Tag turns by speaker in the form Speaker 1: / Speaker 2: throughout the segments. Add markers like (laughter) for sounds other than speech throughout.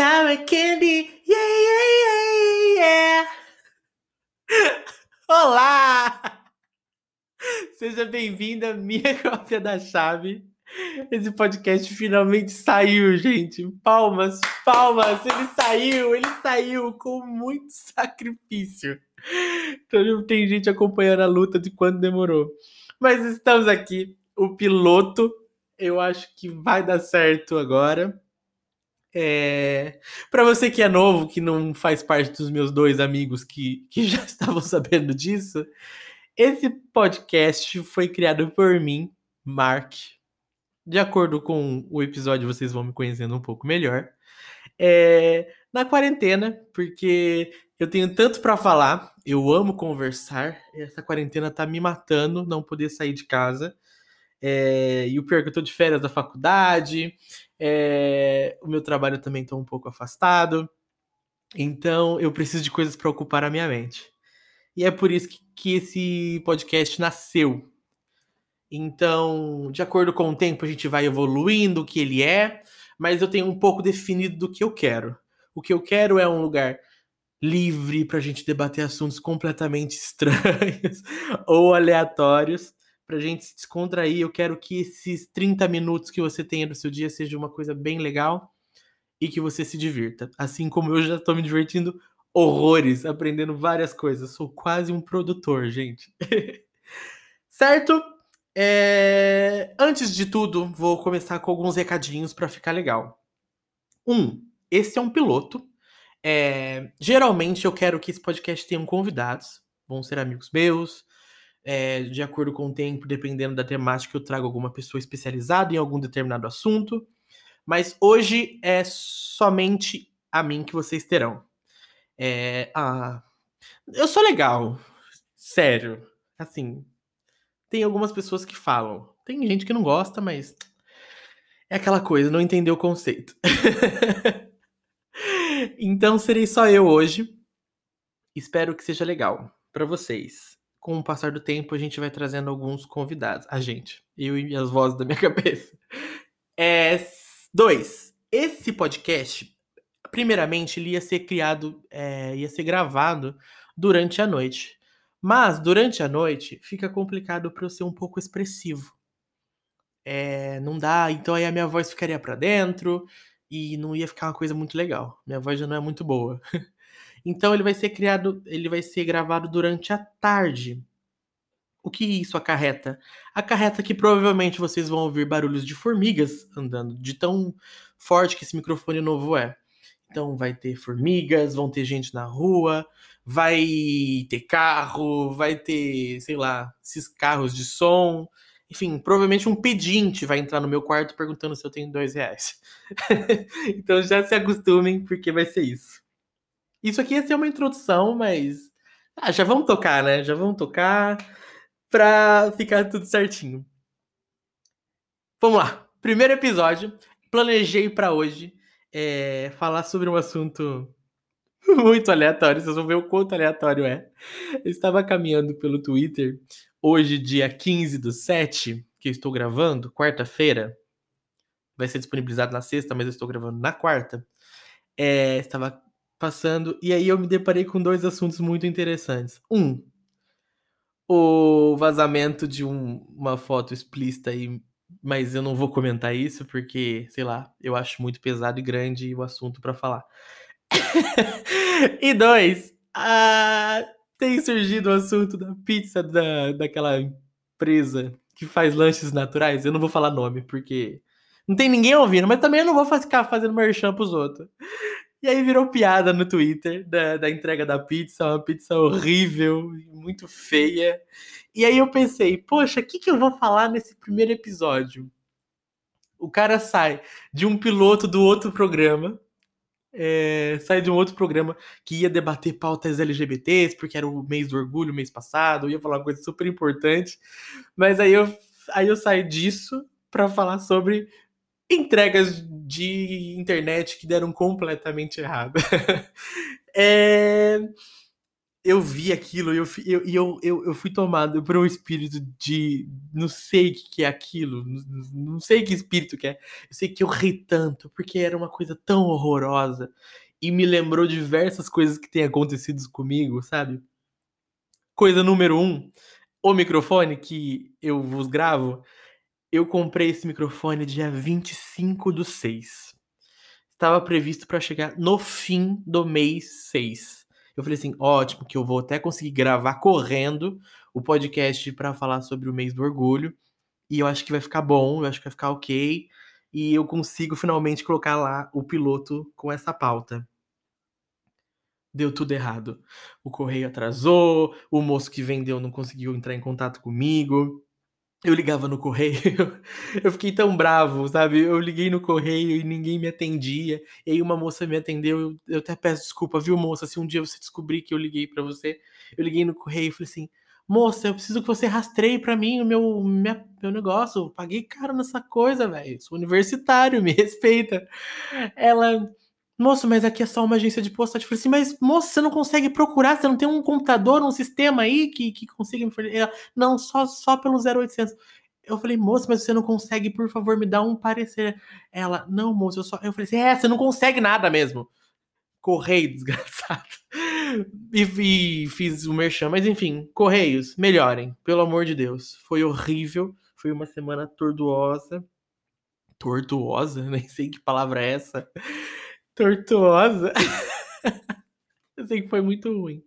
Speaker 1: Sour candy, yeah, yeah, yeah, yeah. Olá! Seja bem-vinda, minha (laughs) cópia da chave. Esse podcast finalmente saiu, gente. Palmas, palmas. Ele saiu, ele saiu com muito sacrifício. Então tem gente acompanhando a luta de quanto demorou. Mas estamos aqui, o piloto. Eu acho que vai dar certo agora. É... Para você que é novo, que não faz parte dos meus dois amigos que, que (laughs) já estavam sabendo disso, esse podcast foi criado por mim, Mark. De acordo com o episódio, vocês vão me conhecendo um pouco melhor. É... Na quarentena, porque eu tenho tanto para falar, eu amo conversar. Essa quarentena tá me matando, não poder sair de casa. É... E o pior é que eu tô de férias da faculdade. É, o meu trabalho também está um pouco afastado. Então eu preciso de coisas para ocupar a minha mente. E é por isso que, que esse podcast nasceu. Então, de acordo com o tempo, a gente vai evoluindo o que ele é, mas eu tenho um pouco definido do que eu quero. O que eu quero é um lugar livre para a gente debater assuntos completamente (laughs) estranhos ou aleatórios pra gente se descontrair. Eu quero que esses 30 minutos que você tenha no seu dia seja uma coisa bem legal e que você se divirta. Assim como eu já estou me divertindo horrores, aprendendo várias coisas. Sou quase um produtor, gente. (laughs) certo? É... Antes de tudo, vou começar com alguns recadinhos para ficar legal. Um, esse é um piloto. É... Geralmente eu quero que esse podcast tenha convidados. Vão ser amigos meus, é, de acordo com o tempo, dependendo da temática, eu trago alguma pessoa especializada em algum determinado assunto. Mas hoje é somente a mim que vocês terão. É, eu sou legal, sério. Assim, tem algumas pessoas que falam. Tem gente que não gosta, mas é aquela coisa, não entendeu o conceito. (laughs) então serei só eu hoje. Espero que seja legal para vocês com o passar do tempo, a gente vai trazendo alguns convidados. A gente, eu e as vozes da minha (laughs) cabeça. É, dois, esse podcast, primeiramente, ele ia ser criado, é, ia ser gravado durante a noite. Mas, durante a noite, fica complicado para eu ser um pouco expressivo. É, não dá, então aí a minha voz ficaria para dentro e não ia ficar uma coisa muito legal. Minha voz já não é muito boa. (laughs) Então ele vai ser criado, ele vai ser gravado durante a tarde. O que isso acarreta? Acarreta que provavelmente vocês vão ouvir barulhos de formigas andando, de tão forte que esse microfone novo é. Então vai ter formigas, vão ter gente na rua, vai ter carro, vai ter, sei lá, esses carros de som. Enfim, provavelmente um pedinte vai entrar no meu quarto perguntando se eu tenho dois reais. (laughs) então já se acostumem, porque vai ser isso. Isso aqui ia ser uma introdução, mas. Ah, já vamos tocar, né? Já vamos tocar pra ficar tudo certinho. Vamos lá. Primeiro episódio. Planejei para hoje é, falar sobre um assunto (laughs) muito aleatório. Vocês vão ver o quanto aleatório é. Eu estava caminhando pelo Twitter hoje, dia 15 do 7, que eu estou gravando, quarta-feira. Vai ser disponibilizado na sexta, mas eu estou gravando na quarta. É, estava passando, e aí eu me deparei com dois assuntos muito interessantes. Um, o vazamento de um, uma foto explícita aí, mas eu não vou comentar isso porque, sei lá, eu acho muito pesado e grande o assunto para falar. (coughs) e dois, a... tem surgido o assunto da pizza da, daquela empresa que faz lanches naturais. Eu não vou falar nome porque não tem ninguém ouvindo, mas também eu não vou ficar fazendo merchan pros outros. E aí virou piada no Twitter da, da entrega da pizza, uma pizza horrível, muito feia. E aí eu pensei, poxa, o que, que eu vou falar nesse primeiro episódio? O cara sai de um piloto do outro programa, é, sai de um outro programa que ia debater pautas LGBTs, porque era o mês do orgulho, mês passado, ia falar uma coisa super importante. Mas aí eu, aí eu saio disso para falar sobre entregas de internet que deram completamente errado. (laughs) é... eu vi aquilo e eu, eu, eu, eu, fui tomado por um espírito de. Não sei o que é aquilo, não sei que espírito que é. Eu sei que eu ri tanto, porque era uma coisa tão horrorosa e me lembrou diversas coisas que têm acontecido comigo, sabe? Coisa número um, o microfone que eu vos gravo. Eu comprei esse microfone dia 25 do 6. Estava previsto para chegar no fim do mês 6. Eu falei assim, ótimo, que eu vou até conseguir gravar correndo o podcast para falar sobre o mês do orgulho. E eu acho que vai ficar bom, eu acho que vai ficar ok. E eu consigo finalmente colocar lá o piloto com essa pauta. Deu tudo errado. O correio atrasou, o moço que vendeu não conseguiu entrar em contato comigo. Eu ligava no correio, (laughs) eu fiquei tão bravo, sabe? Eu liguei no correio e ninguém me atendia. E aí uma moça me atendeu, eu, até peço desculpa, viu, moça? Se um dia você descobrir que eu liguei para você, eu liguei no correio e falei assim: moça, eu preciso que você rastreie para mim o meu, minha, meu negócio. Eu paguei caro nessa coisa, velho. Sou universitário, (laughs) me respeita. Ela. Moço, mas aqui é só uma agência de postagem. Eu falei assim, mas moço, você não consegue procurar? Você não tem um computador, um sistema aí que, que consiga me fornecer? Não, só, só pelo 0800. Eu falei, moço, mas você não consegue, por favor, me dar um parecer. Ela, não, moço, eu só. Eu falei assim, é, você não consegue nada mesmo. Correio, (laughs) desgraçado. E, e fiz o merchan, mas enfim, Correios, melhorem, pelo amor de Deus. Foi horrível, foi uma semana tortuosa. Tortuosa? (laughs) Nem sei que palavra é essa. Tortuosa. (laughs) eu sei que foi muito ruim.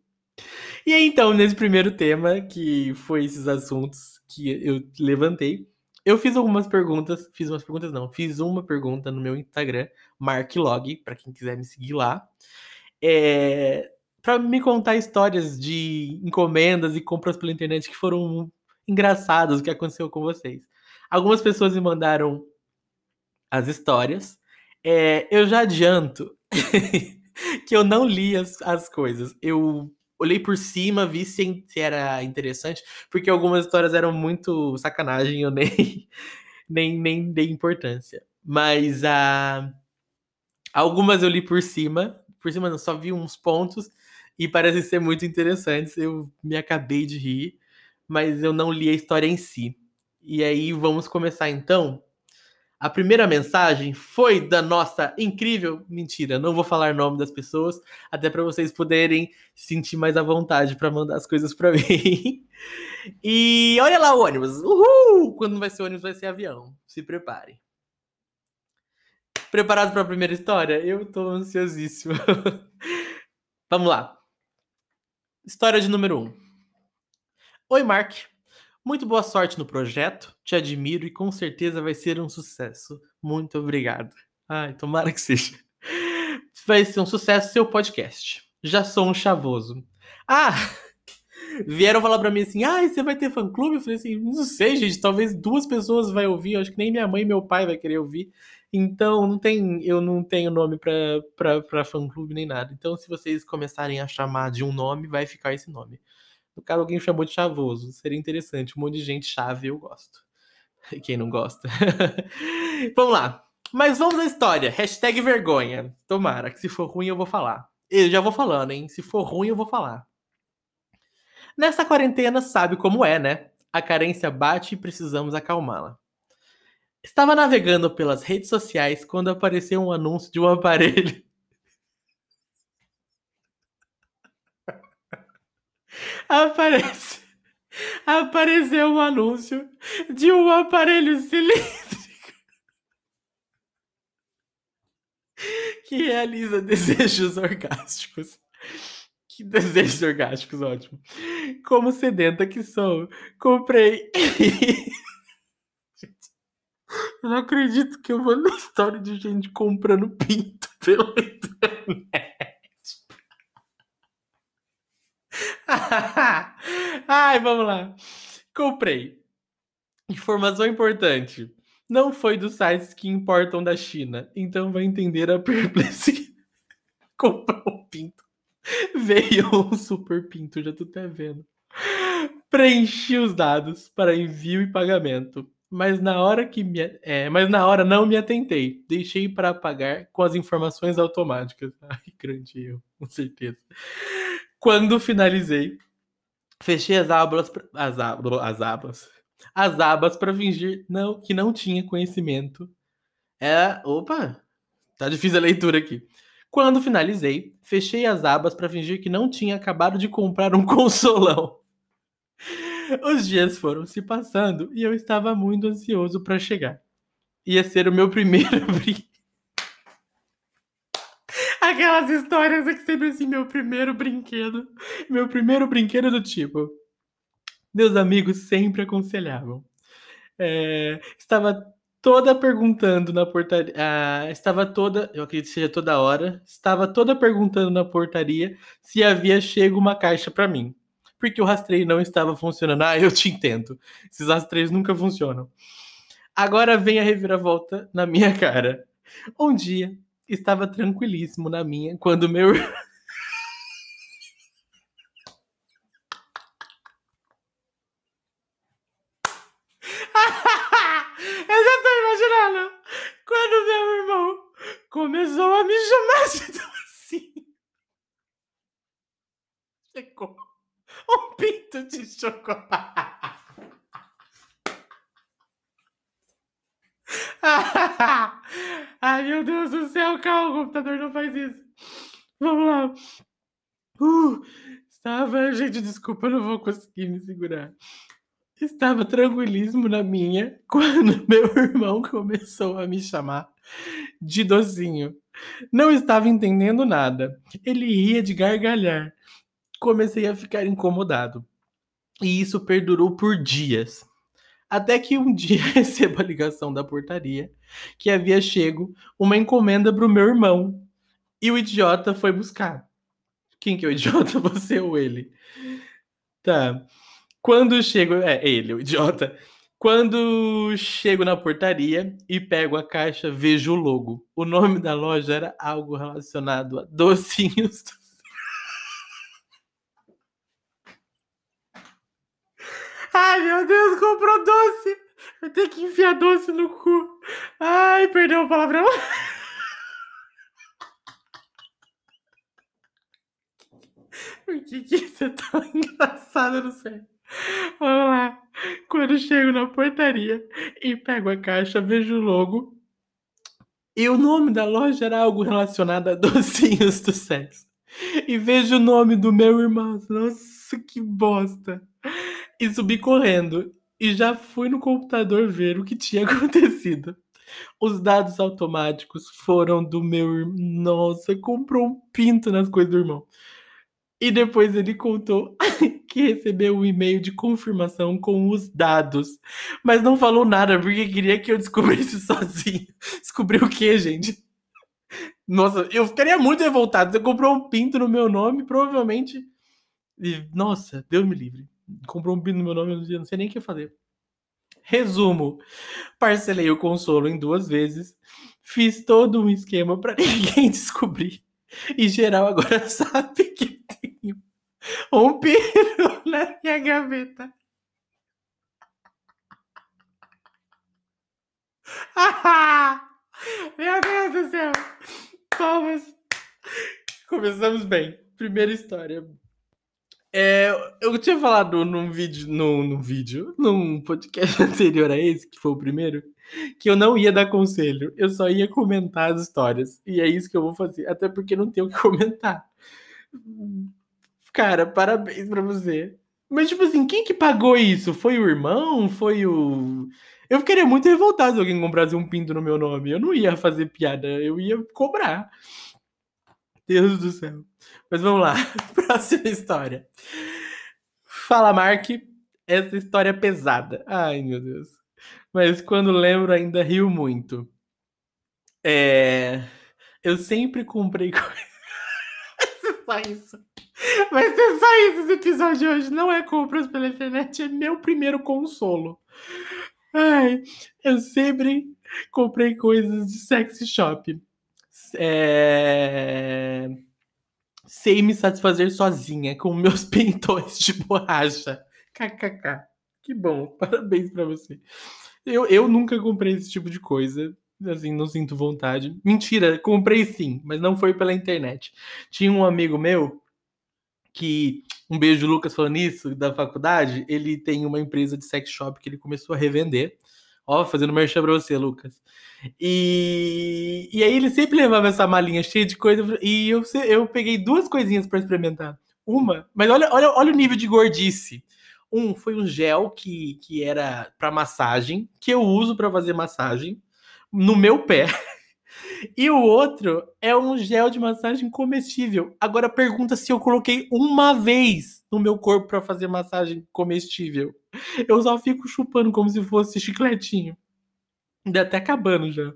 Speaker 1: E aí, então, nesse primeiro tema, que foi esses assuntos que eu levantei, eu fiz algumas perguntas, fiz umas perguntas não, fiz uma pergunta no meu Instagram, Marklog, para quem quiser me seguir lá, é, para me contar histórias de encomendas e compras pela internet que foram engraçadas, o que aconteceu com vocês. Algumas pessoas me mandaram as histórias. É, eu já adianto (laughs) que eu não li as, as coisas. Eu olhei por cima, vi se, era interessante, porque algumas histórias eram muito sacanagem, eu nem, (laughs) nem, nem dei importância. Mas uh, algumas eu li por cima, por cima não, só vi uns pontos e parecem ser muito interessantes. Eu me acabei de rir, mas eu não li a história em si. E aí vamos começar então a primeira mensagem foi da nossa incrível. Mentira, não vou falar nome das pessoas, até para vocês poderem sentir mais à vontade para mandar as coisas para (laughs) mim. E olha lá o ônibus. Uhul! Quando vai ser ônibus, vai ser avião. Se preparem. Preparados para a primeira história? Eu tô ansiosíssimo. (laughs) Vamos lá. História de número 1. Um. Oi, Mark. Muito boa sorte no projeto, te admiro e com certeza vai ser um sucesso. Muito obrigado. Ai, tomara que seja. (laughs) Vai ser um sucesso seu podcast. Já sou um chavoso. Ah! (laughs) Vieram falar pra mim assim: ah, você vai ter fã clube? Eu falei assim: não sei, gente, talvez duas pessoas vai ouvir. Eu acho que nem minha mãe e meu pai vai querer ouvir. Então, não tem, eu não tenho nome pra, pra, pra fã clube nem nada. Então, se vocês começarem a chamar de um nome, vai ficar esse nome. No caso, alguém chamou de chavoso. Seria interessante. Um monte de gente chave, eu gosto. Quem não gosta? (laughs) vamos lá. Mas vamos à história. Hashtag vergonha. Tomara, que se for ruim eu vou falar. Eu já vou falando, hein? Se for ruim eu vou falar. Nessa quarentena, sabe como é, né? A carência bate e precisamos acalmá-la. Estava navegando pelas redes sociais quando apareceu um anúncio de um (laughs) aparelho aparece apareceu um anúncio de um aparelho cilíndrico que realiza desejos orgásticos. Que desejos orgásticos, ótimo. Como sedenta que sou, comprei. eu não acredito que eu vou na história de gente comprando pinto pela internet. (laughs) Ai, vamos lá. Comprei. Informação importante. Não foi dos sites que importam da China, então vai entender a (laughs) perplexidade. Comprou um pinto. Veio um super pinto, já tô até vendo. Preenchi os dados para envio e pagamento, mas na hora que me, é, mas na hora não me atentei. Deixei para pagar com as informações automáticas. (laughs) Ai, grande erro, com certeza. Quando finalizei, fechei as abas, as, abas, as abas, as abas para fingir não, que não tinha conhecimento. É, opa, tá difícil a leitura aqui. Quando finalizei, fechei as abas para fingir que não tinha acabado de comprar um (laughs) consolão. Os dias foram se passando e eu estava muito ansioso para chegar. Ia ser o meu primeiro (laughs) brinquedo. Aquelas histórias que sempre assim, meu primeiro brinquedo. Meu primeiro brinquedo do tipo. Meus amigos sempre aconselhavam. É, estava toda perguntando na portaria. Ah, estava toda, eu acredito que seja toda hora, estava toda perguntando na portaria se havia chego uma caixa para mim. Porque o rastreio não estava funcionando. Ah, eu te entendo. Esses rastreios nunca funcionam. Agora vem a reviravolta na minha cara. Um dia estava tranquilíssimo na minha quando meu. (laughs) eu já tô imaginando quando meu irmão começou a me chamar de docinho. Chegou um pinto de chocolate. (laughs) Ai, meu Deus do céu, calma, o computador não faz isso. Vamos lá. Uh, estava, gente, desculpa, não vou conseguir me segurar. Estava tranquilíssimo na minha (laughs) quando meu irmão começou a me chamar de docinho. Não estava entendendo nada. Ele ria de gargalhar. Comecei a ficar incomodado. E isso perdurou por dias. Até que um dia (laughs) recebo a ligação da portaria que havia chego uma encomenda para o meu irmão. E o idiota foi buscar. Quem que é o idiota? (laughs) Você ou ele? Tá. Quando chego. É, ele, o idiota. Quando chego na portaria e pego a caixa, vejo o logo. O nome da loja era algo relacionado a docinhos Ai, meu Deus, comprou doce. Vai ter que enfiar doce no cu. Ai, perdeu o palavrão. (laughs) Por que, que isso é tão engraçado? Não sei. Vamos lá. Quando chego na portaria e pego a caixa, vejo o logo. E o nome da loja era algo relacionado a (laughs) docinhos do sexo. E vejo o nome do meu irmão. Nossa, que bosta e subi correndo. E já fui no computador ver o que tinha (laughs) acontecido. Os dados automáticos foram do meu irmão. Nossa, comprou um pinto nas coisas do irmão. E depois ele contou (laughs) que recebeu um e-mail de confirmação com os dados. Mas não falou nada porque queria que eu descobrisse (laughs) sozinho. Descobriu o que, gente? Nossa, eu ficaria muito revoltado. Você comprou um pinto no meu nome, provavelmente. Nossa, Deus me livre comprou um pino no meu nome, eu não sei nem o que fazer. Resumo: parcelei o consolo em duas vezes, fiz todo um esquema para (laughs) ninguém descobrir. E geral agora (laughs) sabe que tenho um pino (laughs) na minha gaveta. Meu Deus do céu! Palmas! Começamos bem. Primeira história. É, eu tinha falado num vídeo, num, num vídeo, num podcast (laughs) anterior a esse, que foi o primeiro, que eu não ia dar conselho, eu só ia comentar as histórias. E é isso que eu vou fazer, até porque não tenho o que (laughs) comentar. Cara, parabéns pra você. Mas, tipo assim, quem que pagou isso? Foi o irmão? Foi o. Eu ficaria muito revoltado se alguém comprasse um pinto no meu nome. Eu não ia fazer piada, eu ia cobrar. Deus do céu. Mas vamos lá. (laughs) Próxima história. Fala, Mark. Essa história é pesada. Ai, meu Deus. Mas quando lembro, ainda rio muito. É... Eu sempre comprei coisas. (laughs) só isso. Vai ser só isso esse episódio de hoje. Não é compras pela internet, é meu primeiro consolo. Ai, eu sempre comprei coisas de sexy shop é... sei me satisfazer sozinha com (laughs) meus pentões de borracha. KKK. Que bom, (laughs) parabéns para você. Eu, eu nunca comprei esse tipo de coisa. Assim, não sinto vontade. Mentira, comprei sim, mas não foi pela internet. Tinha um amigo meu que um beijo, Lucas, falando isso, da faculdade, ele tem uma empresa de sex shop que ele começou a revender. Ó, fazendo merchan pra você, Lucas. E, e aí ele sempre levava essa malinha cheia de coisa e eu, eu peguei duas coisinhas para experimentar. Uma, mas olha, olha, olha o nível de gordice. Um foi um gel que, que era para massagem, que eu uso para fazer massagem no meu pé. (laughs) E o outro é um gel de massagem comestível. Agora pergunta se eu coloquei uma vez no meu corpo para fazer massagem comestível. (laughs) Eu só fico chupando como se fosse chicletinho. Ainda até acabando já.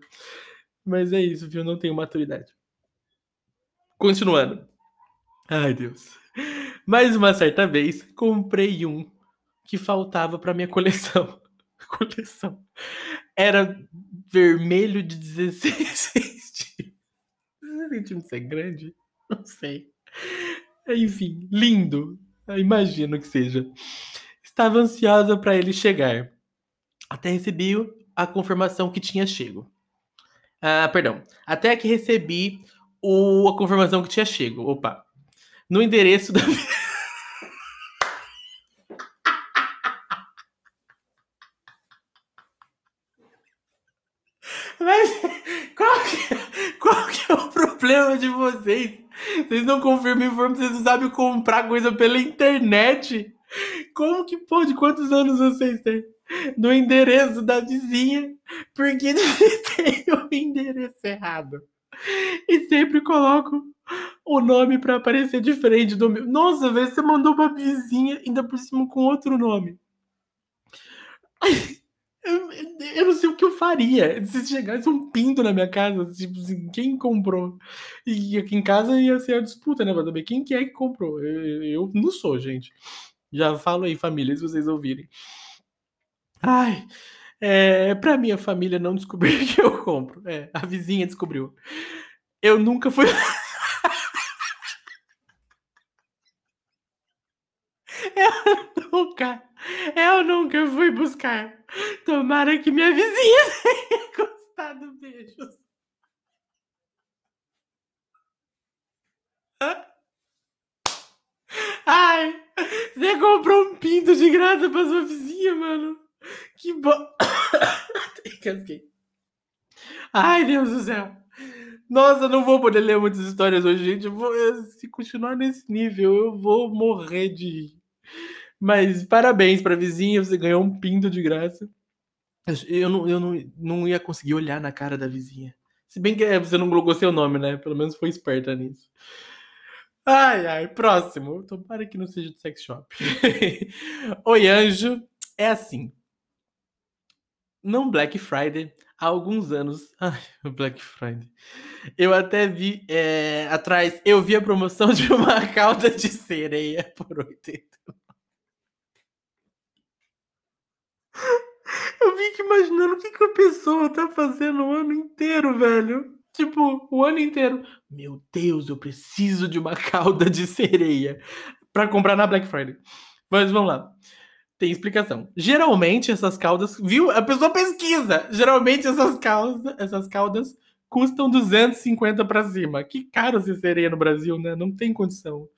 Speaker 1: Mas é isso, viu? Não tenho maturidade. Continuando. Ai, Deus. Mais uma certa vez, comprei um que faltava para minha coleção. (laughs) coleção. Era vermelho de 16 centímetros. 16 centímetros é grande? Não sei. Enfim, lindo. Imagino que seja. Estava ansiosa para ele chegar. Até recebi a confirmação que tinha chego. Ah, perdão. Até que recebi o, a confirmação que tinha chego. Opa. No endereço da. (laughs) Mas qual que, qual que é o problema de vocês? Vocês não confirmam informação, vocês não sabem comprar coisa pela internet. Como que pode? Quantos anos vocês têm? No endereço da vizinha, porque (laughs) tem o endereço errado. E sempre coloco o nome para aparecer diferente do meu. Nossa, velho, você mandou uma vizinha, ainda por cima com outro nome. (laughs) Eu, eu, não sei o que eu faria se chegasse um pinto na minha casa, tipo assim, quem comprou? E aqui em casa ia ser a disputa, né? Pra saber quem que é que comprou. Eu, eu não sou, gente. Já falo aí, família, se vocês ouvirem. Ai, é, pra minha família não descobrir (laughs) que eu compro. É, a vizinha descobriu. Eu nunca fui. (laughs) eu nunca. Eu nunca fui buscar. Tomara que minha vizinha (laughs) tenha gostado. Beijos. Ai, você pinto de graça pra sua vizinha, mano. Que bom. (coughs) Ai, Deus do céu. Nossa, não vou poder ler muitas histórias hoje, gente. Vou, se continuar nesse nível, eu vou morrer de rir. Mas parabéns pra vizinha, você ganhou um pinto de graça. Eu, não, eu não, não ia conseguir olhar na cara da vizinha. Se bem que é, você não colocou seu nome, né? Pelo menos foi esperta nisso. Ai, ai, próximo. Tomara que não seja de sex shop. (laughs) Oi, anjo. É assim. Não Black Friday, há alguns anos. (laughs) Ai, Black Friday. Eu até vi é, atrás, eu vi a promoção de uma (laughs) cauda de sereia por 80. Eu fico imaginando o que, que a pessoa tá fazendo o ano inteiro, velho. Tipo, o ano inteiro. Meu Deus, eu preciso de uma (laughs) cauda de sereia para comprar na Black Friday. Mas vamos lá. Tem explicação. Geralmente essas caudas, viu? A pessoa pesquisa. Geralmente essas caudas, essas caudas custam 250 para cima. Que caro ser sereia no Brasil, né? Não tem condição.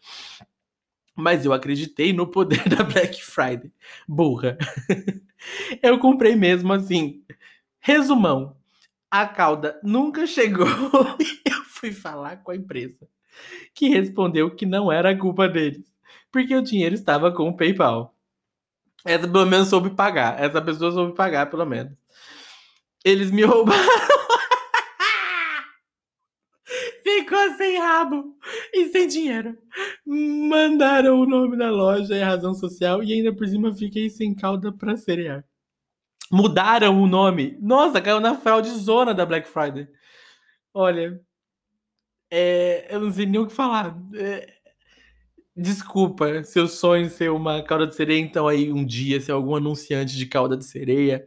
Speaker 1: Mas eu acreditei no poder (laughs) da Black Friday. Burra. (laughs) eu comprei mesmo assim. Resumão. A cauda nunca chegou e (laughs) eu fui falar com a empresa, que respondeu que não era culpa deles, porque o dinheiro estava com o PayPal. Essa pelo menos soube pagar. Essa pessoa soube pagar, pelo menos. Eles me (laughs) roubaram. Ficou sem rabo e sem dinheiro. Mandaram o nome da loja e a razão social e ainda por cima fiquei sem cauda pra cerear. Mudaram o nome. Nossa, caiu na fraude zona da Black Friday. Olha, é, eu não sei nem o que falar. É, desculpa, seu sonho ser uma cauda de sereia, então aí um dia, se algum anunciante de cauda de sereia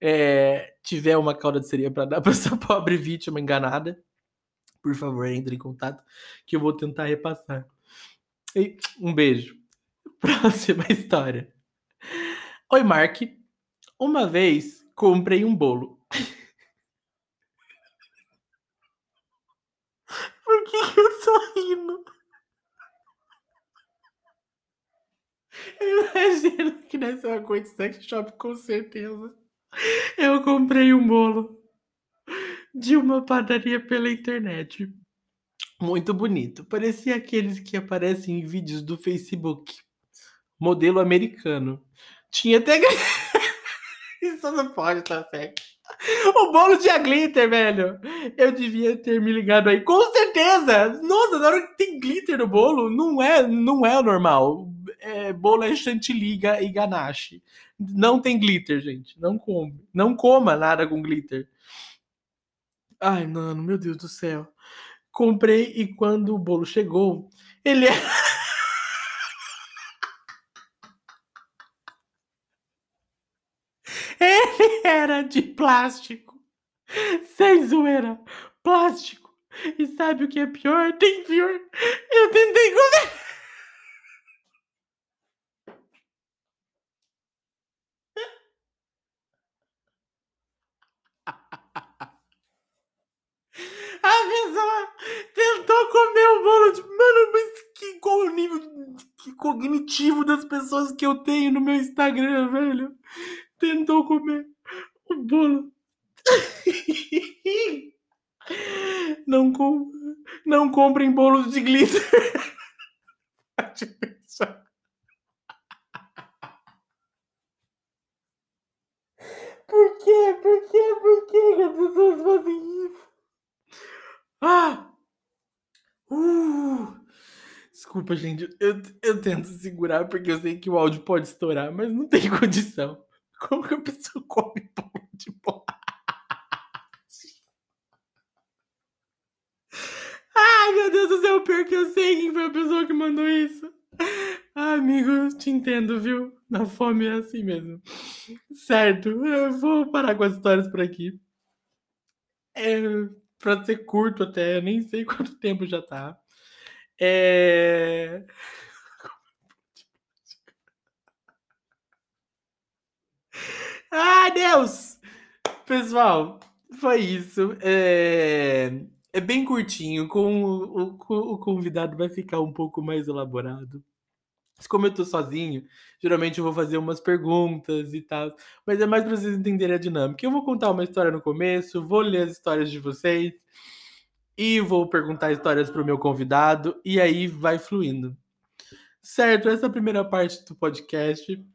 Speaker 1: é, tiver uma cauda de sereia para dar para essa (laughs) pobre vítima enganada, por favor, entre em contato que eu vou tentar repassar. E um beijo. (laughs) Próxima história. Oi, Mark. Uma vez comprei um bolo. (laughs) Por que eu tô rindo? Eu imagino que nessa uma coisa de sex shop, com certeza. Eu comprei um bolo de uma padaria pela internet. Muito bonito. Parecia aqueles que aparecem em vídeos do Facebook. Modelo americano. Tinha até. (laughs) (laughs) Isso não pode estar certo. O bolo tinha glitter, velho. Eu devia ter me ligado aí. Com certeza! Nossa, na hora que tem glitter no bolo, não é, não é normal. É, bolo é chantilly e ganache. Não tem glitter, gente. Não come. Não coma nada com glitter. Ai, mano, meu Deus do céu. Comprei e quando o bolo chegou. Ele (laughs) era de plástico. Sem zoeira. Plástico. E sabe o que é pior? Tem pior. Eu tentei comer. (laughs) A pessoa tentou comer o bolo de. Mano, mas que, qual o nível que cognitivo das pessoas que eu tenho no meu Instagram, velho? Tentou comer o bolo. Não, com... não comprem bolos de glitter. Pode pensar. Por quê? Por quê? Por quê que as pessoas fazem isso? Ah! Uh! Desculpa, gente. Eu, eu tento segurar porque eu sei que o áudio pode estourar, mas não tem (laughs) condição. Como que a pessoa come bolo de? Ai, meu Deus do céu, pior que eu sei quem foi a pessoa que mandou isso. Ah, amigo, te entendo, viu? Na fome é assim mesmo. Certo, eu vou parar com as histórias por aqui. É, pra ser curto até, nem sei (laughs) quanto tempo já tá. É... Ai, (laughs) Deus! Pessoal, foi isso. É, é bem curtinho. Com o, o, o convidado vai ficar um pouco mais elaborado. Mas como eu tô sozinho, geralmente eu vou fazer umas perguntas e tal. Mas é mais para vocês entenderem a dinâmica. Eu vou contar uma história no começo, vou ler as histórias de vocês e vou perguntar histórias para o meu convidado e aí vai fluindo. Certo, essa é a primeira parte do podcast.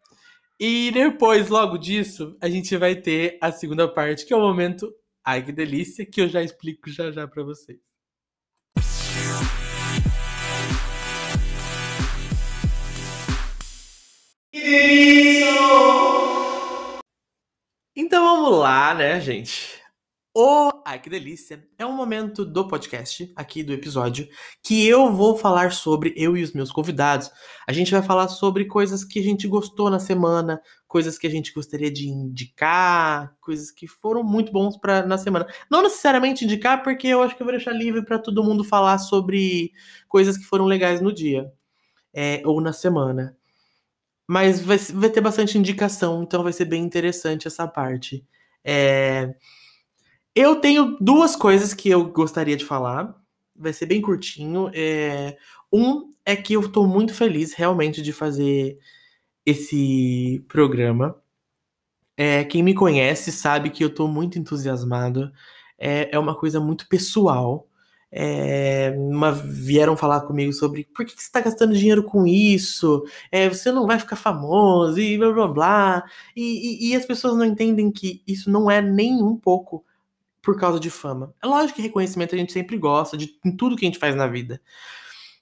Speaker 1: E depois, logo disso, a gente vai ter a segunda parte, que é o momento Ai que delícia, que eu já explico já já para vocês. Que delícia! Então vamos lá, né, gente? O Ai que delícia é um momento do podcast, aqui do episódio, que eu vou falar sobre eu e os meus convidados. A gente vai falar sobre coisas que a gente gostou na semana, coisas que a gente gostaria de indicar, coisas que foram muito bons para na semana. Não necessariamente indicar, porque eu acho que eu vou deixar livre para todo mundo falar sobre coisas que foram legais no dia é, ou na semana. Mas vai, vai ter bastante indicação, então vai ser bem interessante essa parte. É eu tenho duas coisas que eu gostaria de falar. Vai ser bem curtinho. É... Um é que eu tô muito feliz realmente de fazer esse programa. É, quem me conhece sabe que eu tô muito entusiasmado. É, é uma coisa muito pessoal. É, uma, vieram falar comigo sobre por que, que você está gastando dinheiro com isso, é, você não vai ficar famoso e blá blá blá. E, e, e, as pessoas não entendem que isso não é nem um pouco por causa de fama. É lógico que reconhecimento a gente sempre gosta de em tudo que a gente faz na vida.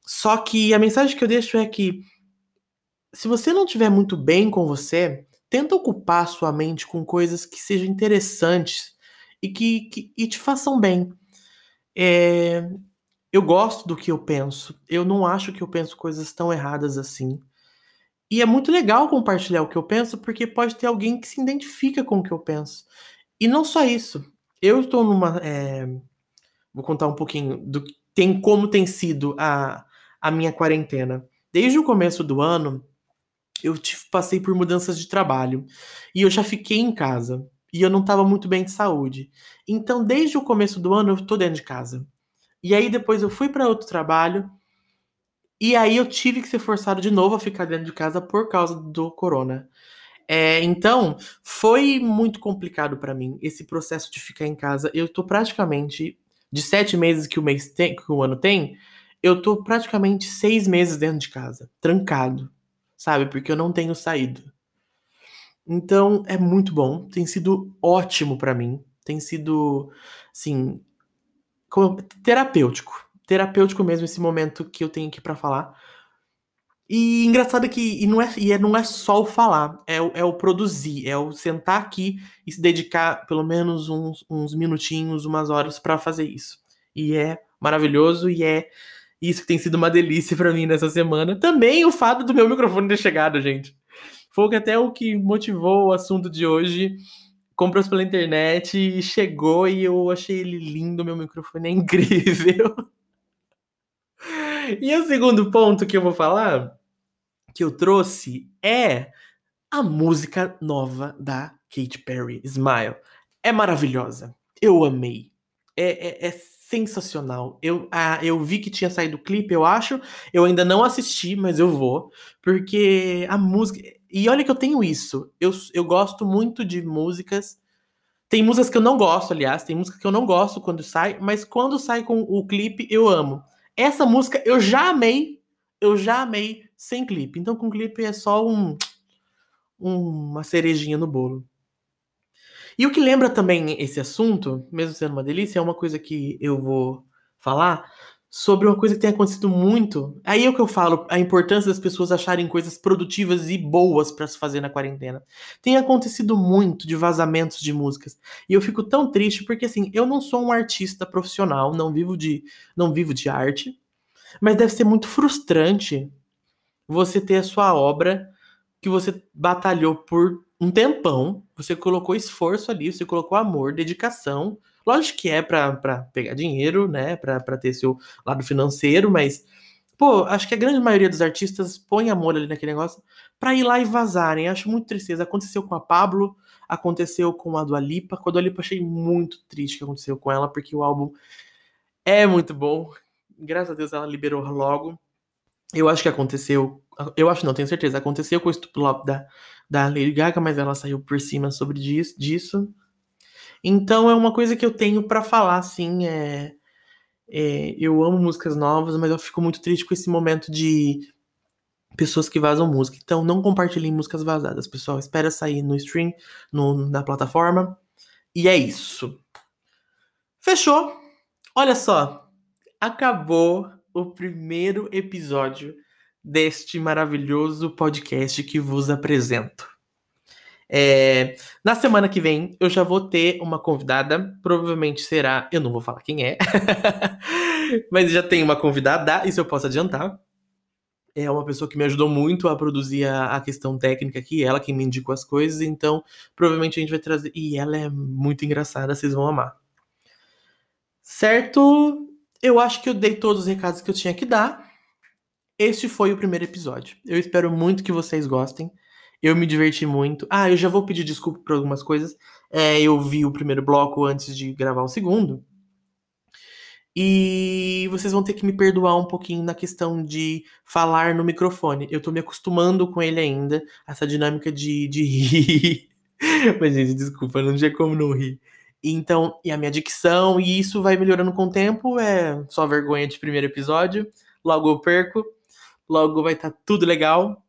Speaker 1: Só que a mensagem que eu deixo é que se você não estiver muito bem com você, tenta ocupar sua mente com coisas que sejam interessantes e que, que e te façam bem. É, eu gosto do que eu penso. Eu não acho que eu penso coisas tão erradas assim. E é muito legal compartilhar o que eu penso, porque pode ter alguém que se identifica com o que eu penso. E não só isso eu estou numa. É, vou contar um pouquinho do tem como tem sido a, a minha quarentena. Desde o começo do ano, eu passei por mudanças de trabalho e eu já fiquei em casa e eu não estava muito bem de saúde. Então, desde o começo do ano, eu estou dentro de casa. E aí depois eu fui para outro trabalho E aí eu tive que ser forçado de novo a ficar dentro de casa por causa do corona. É, então, foi muito complicado para mim esse processo de ficar em casa. Eu tô praticamente, de sete meses que o mês tem, que o ano tem, eu tô praticamente seis meses dentro de casa, trancado, sabe? Porque eu não tenho saído. Então, é muito bom, tem sido ótimo para mim, tem sido, assim, terapêutico, terapêutico mesmo esse momento que eu tenho aqui para falar e engraçado que e não, é, e é, não é só o falar, é o, é o produzir, é o sentar aqui e se dedicar pelo menos uns, uns minutinhos, umas horas para fazer isso. E é maravilhoso e é isso que tem sido uma delícia para mim nessa semana. Também o fato do meu microfone ter chegado, gente. Foi até o que motivou o assunto de hoje. Comprou pela internet e chegou e eu achei ele lindo, meu microfone é (laughs) incrível. E o segundo ponto que eu vou falar que eu trouxe é a música nova da Katy Perry, Smile. É maravilhosa. Eu amei. É, é, é sensacional. Eu, ah, eu vi que tinha saído o clipe, eu acho. Eu ainda não assisti, mas eu vou. Porque a música. E olha que eu tenho isso. Eu, eu gosto muito de músicas. Tem músicas que eu não gosto, aliás. Tem música que eu não gosto quando sai. Mas quando sai com o clipe, eu amo. Essa música eu já amei. Eu já amei sem clipe. Então, com clipe é só um, um, uma cerejinha no bolo. E o que lembra também esse assunto, mesmo sendo uma delícia, é uma coisa que eu vou falar sobre uma coisa que tem acontecido muito. Aí é o que eu falo, a importância das pessoas acharem coisas produtivas e boas para se fazer na quarentena. Tem acontecido muito de vazamentos de músicas. E eu fico tão triste porque assim, eu não sou um artista profissional, não vivo de não vivo de arte, mas deve ser muito frustrante você ter a sua obra que você batalhou por um tempão, você colocou esforço ali, você colocou amor, dedicação. Lógico que é para pegar dinheiro, né, para ter seu lado financeiro, mas pô, acho que a grande maioria dos artistas põe amor ali naquele negócio para ir lá e vazarem. Acho muito tristeza. Aconteceu com a Pablo, aconteceu com a Dua Lipa. Com a Dua Lipa achei muito triste que aconteceu com ela, porque o álbum é muito bom. Graças a Deus ela liberou logo. Eu acho que aconteceu. Eu acho não, tenho certeza. Aconteceu com o estupro da, da Lady Gaga, mas ela saiu por cima sobre disso. Então é uma coisa que eu tenho para falar, assim. É, é, eu amo músicas novas, mas eu fico muito triste com esse momento de pessoas que vazam música. Então não compartilhem músicas vazadas, pessoal. Espera sair no stream, no, na plataforma. E é isso. Fechou. Olha só. Acabou o primeiro episódio deste maravilhoso podcast que vos apresento. É, na semana que vem eu já vou ter uma convidada, provavelmente será, eu não vou falar quem é, (laughs) mas já tem uma convidada, isso eu posso adiantar. É uma pessoa que me ajudou muito a produzir a, a questão técnica aqui, ela que me indicou as coisas, então provavelmente a gente vai trazer. E ela é muito engraçada, vocês vão amar. Certo? Eu acho que eu dei todos os recados que eu tinha que dar. Este foi o primeiro episódio. Eu espero muito que vocês gostem. Eu me diverti muito. Ah, eu já vou pedir desculpa por algumas coisas. É, eu vi o primeiro bloco antes de gravar o segundo. E vocês vão ter que me perdoar um pouquinho na questão de falar no microfone. Eu tô me acostumando com ele ainda, essa dinâmica de, de rir. (laughs) Mas, gente, desculpa, não tinha como não rir. Então, e a minha dicção, e isso vai melhorando com o tempo, é só vergonha de primeiro episódio, logo eu perco, logo vai estar tá tudo legal.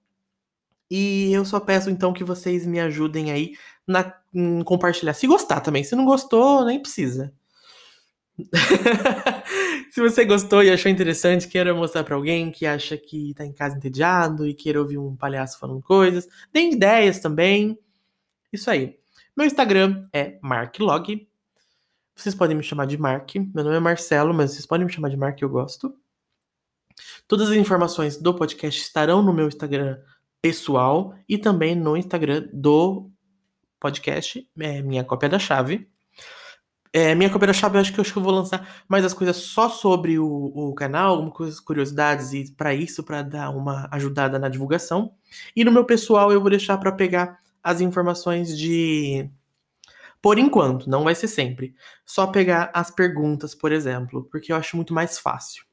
Speaker 1: E eu só peço então que vocês me ajudem aí na em compartilhar. Se gostar também, se não gostou, nem precisa. (laughs) se você gostou e achou interessante, queira mostrar para alguém que acha que tá em casa entediado e queira ouvir um palhaço falando coisas, tem ideias também. Isso aí. Meu Instagram é marklog. Vocês podem me chamar de Mark. Meu nome é Marcelo, mas vocês podem me chamar de Mark, eu gosto. Todas as informações do podcast estarão no meu Instagram pessoal e também no Instagram do podcast, é, minha cópia da chave. É, minha cópia da chave, eu acho que eu, acho que eu vou lançar mais as coisas só sobre o, o canal, algumas curiosidades e para isso, para dar uma ajudada na divulgação. E no meu pessoal eu vou deixar para pegar as informações de. Por enquanto, não vai ser sempre. Só pegar as perguntas, por exemplo, porque eu acho muito mais fácil.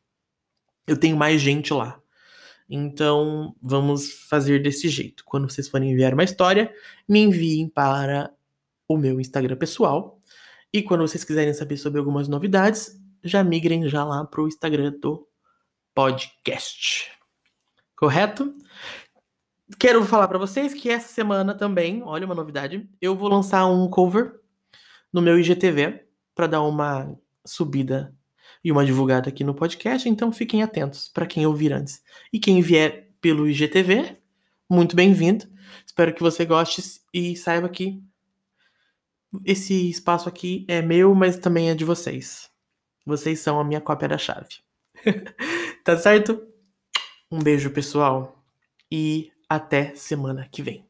Speaker 1: Eu tenho mais gente lá. Então, vamos fazer desse jeito. Quando vocês forem enviar uma história, me enviem para o meu Instagram pessoal. E quando vocês quiserem saber sobre algumas novidades, já migrem já lá para o Instagram do podcast. Correto? Quero falar para vocês que essa semana também, olha uma novidade, eu vou lançar um cover no meu IGTV para dar uma subida e uma divulgada aqui no podcast, então fiquem atentos para quem ouvir antes. E quem vier pelo IGTV, muito bem-vindo. Espero que você goste e saiba que esse espaço aqui é meu, mas também é de vocês. Vocês são a minha cópia da chave. (laughs) tá certo? Um beijo, pessoal, e até semana que vem.